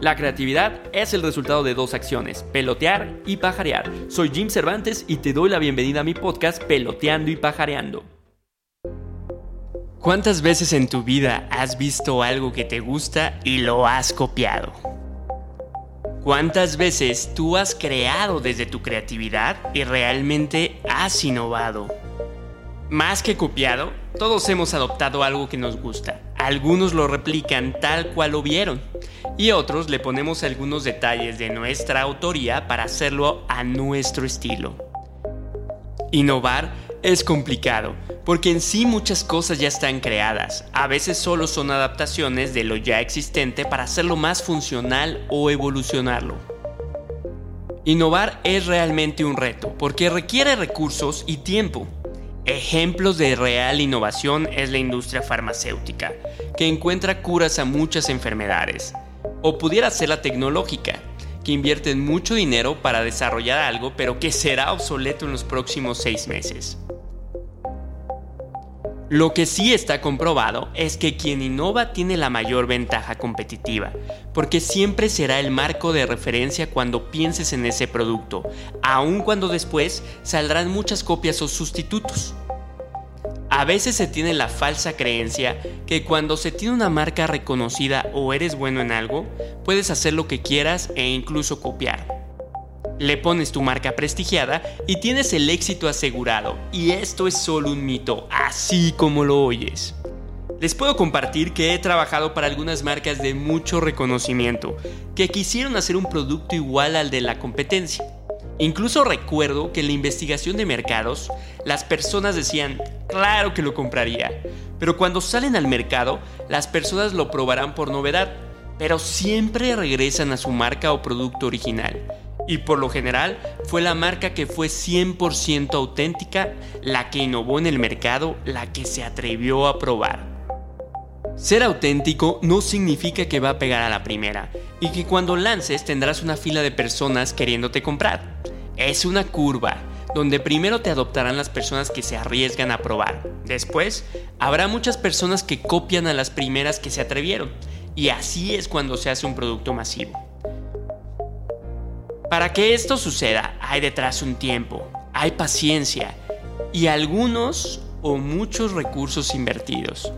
La creatividad es el resultado de dos acciones, pelotear y pajarear. Soy Jim Cervantes y te doy la bienvenida a mi podcast Peloteando y Pajareando. ¿Cuántas veces en tu vida has visto algo que te gusta y lo has copiado? ¿Cuántas veces tú has creado desde tu creatividad y realmente has innovado? Más que copiado, todos hemos adoptado algo que nos gusta. Algunos lo replican tal cual lo vieron y otros le ponemos algunos detalles de nuestra autoría para hacerlo a nuestro estilo. Innovar es complicado, porque en sí muchas cosas ya están creadas, a veces solo son adaptaciones de lo ya existente para hacerlo más funcional o evolucionarlo. Innovar es realmente un reto, porque requiere recursos y tiempo. Ejemplos de real innovación es la industria farmacéutica, que encuentra curas a muchas enfermedades. O pudiera ser la tecnológica, que invierten mucho dinero para desarrollar algo pero que será obsoleto en los próximos seis meses. Lo que sí está comprobado es que quien innova tiene la mayor ventaja competitiva, porque siempre será el marco de referencia cuando pienses en ese producto, aun cuando después saldrán muchas copias o sustitutos. A veces se tiene la falsa creencia que cuando se tiene una marca reconocida o eres bueno en algo, puedes hacer lo que quieras e incluso copiar. Le pones tu marca prestigiada y tienes el éxito asegurado, y esto es solo un mito, así como lo oyes. Les puedo compartir que he trabajado para algunas marcas de mucho reconocimiento, que quisieron hacer un producto igual al de la competencia Incluso recuerdo que en la investigación de mercados, las personas decían, claro que lo compraría, pero cuando salen al mercado, las personas lo probarán por novedad, pero siempre regresan a su marca o producto original. Y por lo general fue la marca que fue 100% auténtica, la que innovó en el mercado, la que se atrevió a probar. Ser auténtico no significa que va a pegar a la primera y que cuando lances tendrás una fila de personas queriéndote comprar. Es una curva donde primero te adoptarán las personas que se arriesgan a probar. Después, habrá muchas personas que copian a las primeras que se atrevieron. Y así es cuando se hace un producto masivo. Para que esto suceda, hay detrás un tiempo, hay paciencia y algunos o muchos recursos invertidos.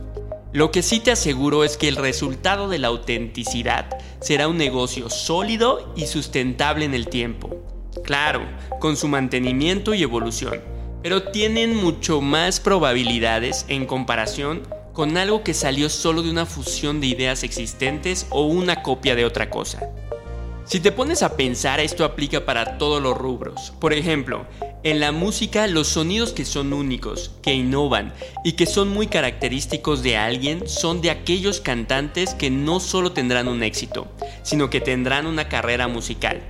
Lo que sí te aseguro es que el resultado de la autenticidad será un negocio sólido y sustentable en el tiempo. Claro, con su mantenimiento y evolución, pero tienen mucho más probabilidades en comparación con algo que salió solo de una fusión de ideas existentes o una copia de otra cosa. Si te pones a pensar, esto aplica para todos los rubros. Por ejemplo, en la música los sonidos que son únicos, que innovan y que son muy característicos de alguien son de aquellos cantantes que no solo tendrán un éxito, sino que tendrán una carrera musical.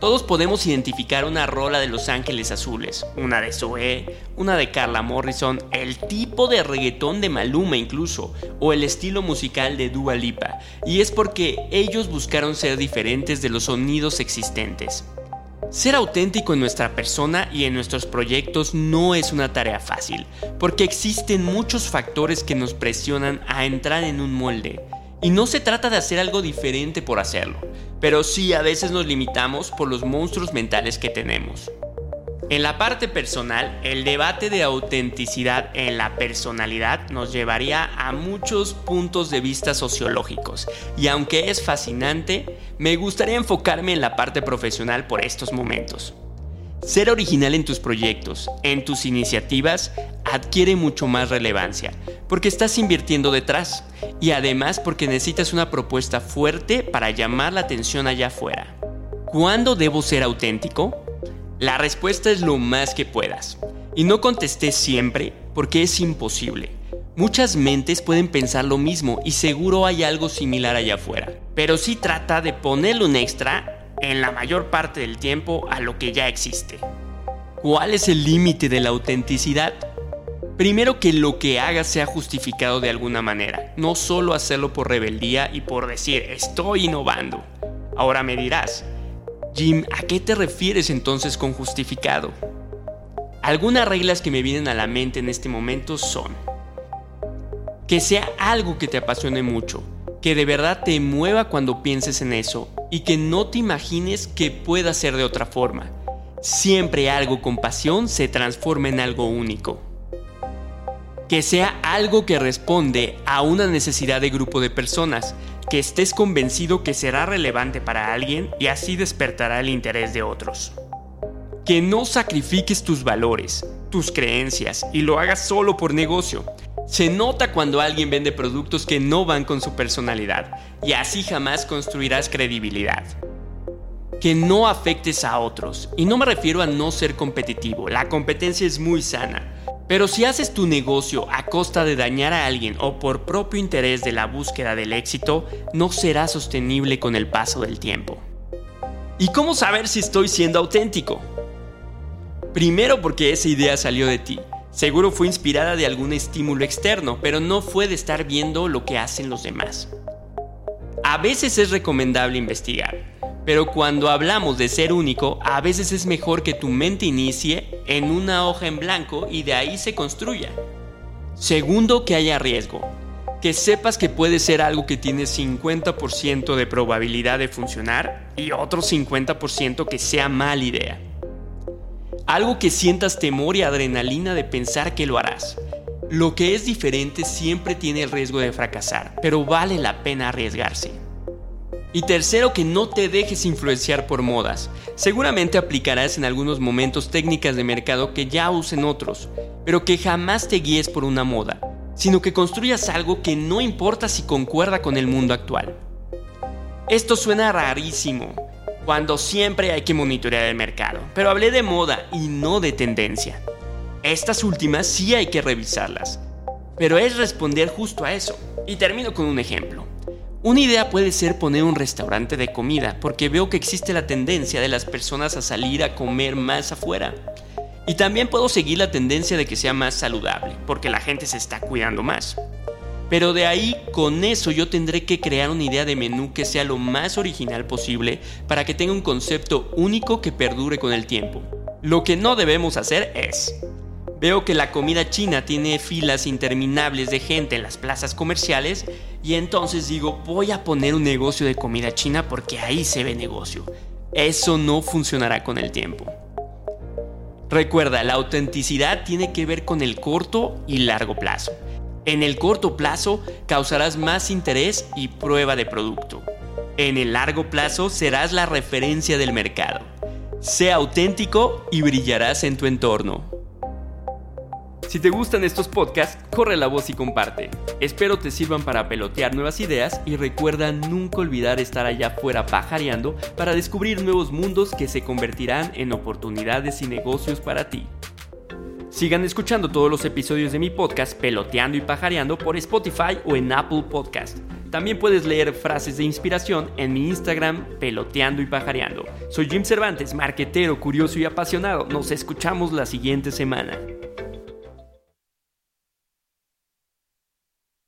Todos podemos identificar una rola de Los Ángeles Azules, una de Zoé, una de Carla Morrison, el tipo de reggaetón de Maluma incluso, o el estilo musical de Dua Lipa, y es porque ellos buscaron ser diferentes de los sonidos existentes. Ser auténtico en nuestra persona y en nuestros proyectos no es una tarea fácil, porque existen muchos factores que nos presionan a entrar en un molde. Y no se trata de hacer algo diferente por hacerlo, pero sí a veces nos limitamos por los monstruos mentales que tenemos. En la parte personal, el debate de autenticidad en la personalidad nos llevaría a muchos puntos de vista sociológicos, y aunque es fascinante, me gustaría enfocarme en la parte profesional por estos momentos. Ser original en tus proyectos, en tus iniciativas, adquiere mucho más relevancia, porque estás invirtiendo detrás y además porque necesitas una propuesta fuerte para llamar la atención allá afuera. ¿Cuándo debo ser auténtico? La respuesta es lo más que puedas. Y no contesté siempre porque es imposible. Muchas mentes pueden pensar lo mismo y seguro hay algo similar allá afuera. Pero sí trata de ponerle un extra en la mayor parte del tiempo a lo que ya existe. ¿Cuál es el límite de la autenticidad? Primero que lo que hagas sea justificado de alguna manera, no solo hacerlo por rebeldía y por decir estoy innovando. Ahora me dirás, Jim, ¿a qué te refieres entonces con justificado? Algunas reglas que me vienen a la mente en este momento son que sea algo que te apasione mucho, que de verdad te mueva cuando pienses en eso y que no te imagines que pueda ser de otra forma. Siempre algo con pasión se transforma en algo único. Que sea algo que responde a una necesidad de grupo de personas, que estés convencido que será relevante para alguien y así despertará el interés de otros. Que no sacrifiques tus valores, tus creencias y lo hagas solo por negocio. Se nota cuando alguien vende productos que no van con su personalidad y así jamás construirás credibilidad. Que no afectes a otros. Y no me refiero a no ser competitivo, la competencia es muy sana. Pero si haces tu negocio a costa de dañar a alguien o por propio interés de la búsqueda del éxito, no será sostenible con el paso del tiempo. ¿Y cómo saber si estoy siendo auténtico? Primero porque esa idea salió de ti. Seguro fue inspirada de algún estímulo externo, pero no fue de estar viendo lo que hacen los demás. A veces es recomendable investigar, pero cuando hablamos de ser único, a veces es mejor que tu mente inicie en una hoja en blanco y de ahí se construya. Segundo, que haya riesgo. Que sepas que puede ser algo que tiene 50% de probabilidad de funcionar y otro 50% que sea mala idea. Algo que sientas temor y adrenalina de pensar que lo harás. Lo que es diferente siempre tiene el riesgo de fracasar, pero vale la pena arriesgarse. Y tercero, que no te dejes influenciar por modas. Seguramente aplicarás en algunos momentos técnicas de mercado que ya usen otros, pero que jamás te guíes por una moda, sino que construyas algo que no importa si concuerda con el mundo actual. Esto suena rarísimo, cuando siempre hay que monitorear el mercado, pero hablé de moda y no de tendencia. Estas últimas sí hay que revisarlas, pero es responder justo a eso. Y termino con un ejemplo. Una idea puede ser poner un restaurante de comida, porque veo que existe la tendencia de las personas a salir a comer más afuera. Y también puedo seguir la tendencia de que sea más saludable, porque la gente se está cuidando más. Pero de ahí, con eso yo tendré que crear una idea de menú que sea lo más original posible para que tenga un concepto único que perdure con el tiempo. Lo que no debemos hacer es Veo que la comida china tiene filas interminables de gente en las plazas comerciales y entonces digo, voy a poner un negocio de comida china porque ahí se ve negocio. Eso no funcionará con el tiempo. Recuerda, la autenticidad tiene que ver con el corto y largo plazo. En el corto plazo causarás más interés y prueba de producto. En el largo plazo serás la referencia del mercado. Sea auténtico y brillarás en tu entorno. Si te gustan estos podcasts, corre la voz y comparte. Espero te sirvan para pelotear nuevas ideas y recuerda nunca olvidar estar allá afuera pajareando para descubrir nuevos mundos que se convertirán en oportunidades y negocios para ti. Sigan escuchando todos los episodios de mi podcast Peloteando y Pajareando por Spotify o en Apple Podcast. También puedes leer frases de inspiración en mi Instagram Peloteando y Pajareando. Soy Jim Cervantes, marquetero, curioso y apasionado. Nos escuchamos la siguiente semana.